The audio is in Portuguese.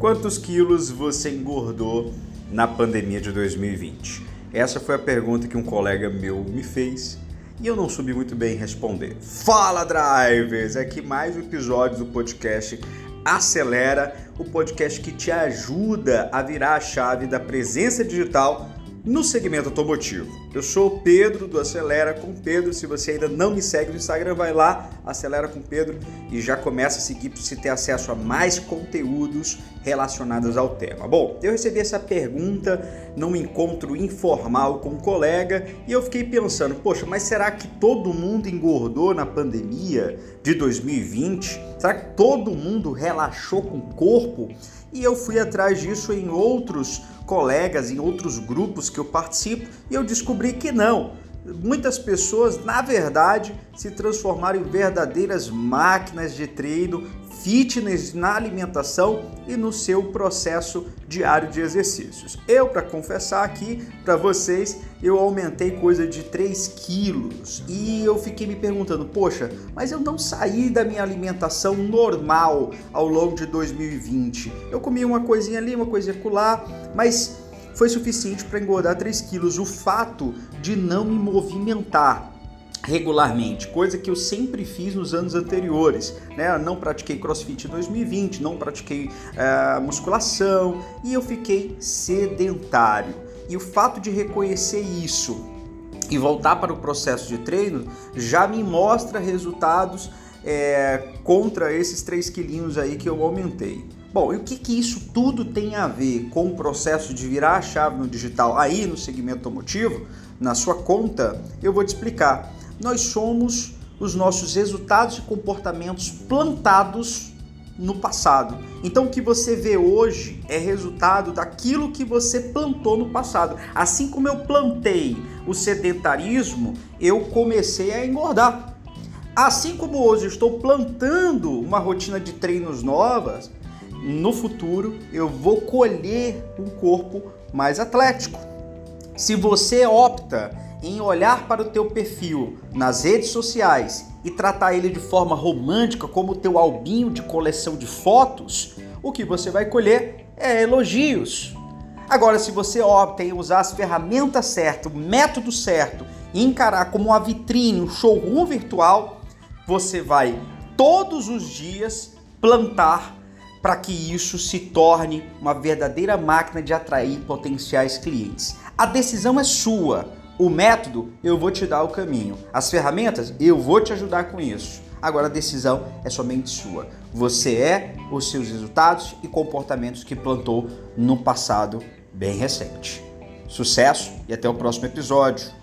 Quantos quilos você engordou na pandemia de 2020? Essa foi a pergunta que um colega meu me fez e eu não soube muito bem responder. Fala, drivers! Aqui mais um episódio do podcast Acelera, o podcast que te ajuda a virar a chave da presença digital no segmento automotivo. Eu sou o Pedro do Acelera com Pedro. Se você ainda não me segue no Instagram, vai lá, Acelera com Pedro e já começa a seguir para você ter acesso a mais conteúdos relacionados ao tema. Bom, eu recebi essa pergunta num encontro informal com um colega e eu fiquei pensando, poxa, mas será que todo mundo engordou na pandemia de 2020? Será que todo mundo relaxou com o corpo? E eu fui atrás disso em outros colegas, em outros grupos que eu participo, e eu descobri que não. Muitas pessoas, na verdade, se transformaram em verdadeiras máquinas de treino, fitness na alimentação e no seu processo diário de exercícios. Eu, para confessar aqui para vocês, eu aumentei coisa de 3 quilos e eu fiquei me perguntando, poxa, mas eu não saí da minha alimentação normal ao longo de 2020. Eu comi uma coisinha ali, uma coisinha lá, mas foi suficiente para engordar 3 quilos. O fato de não me movimentar regularmente, coisa que eu sempre fiz nos anos anteriores. Né? não pratiquei crossfit em 2020, não pratiquei uh, musculação e eu fiquei sedentário. E o fato de reconhecer isso e voltar para o processo de treino já me mostra resultados é, contra esses 3 quilinhos aí que eu aumentei. Bom, e o que, que isso tudo tem a ver com o processo de virar a chave no digital aí no segmento automotivo, na sua conta? Eu vou te explicar. Nós somos os nossos resultados e comportamentos plantados no passado. Então o que você vê hoje é resultado daquilo que você plantou no passado. Assim como eu plantei o sedentarismo, eu comecei a engordar. Assim como hoje estou plantando uma rotina de treinos novas, no futuro eu vou colher um corpo mais atlético. Se você opta em olhar para o teu perfil nas redes sociais e tratar ele de forma romântica como o teu albinho de coleção de fotos, o que você vai colher é elogios. Agora, se você opta em usar as ferramentas certas, o método certo e encarar como uma vitrine, um showroom virtual, você vai todos os dias plantar para que isso se torne uma verdadeira máquina de atrair potenciais clientes. A decisão é sua. O método, eu vou te dar o caminho. As ferramentas, eu vou te ajudar com isso. Agora a decisão é somente sua. Você é os seus resultados e comportamentos que plantou no passado bem recente. Sucesso e até o próximo episódio.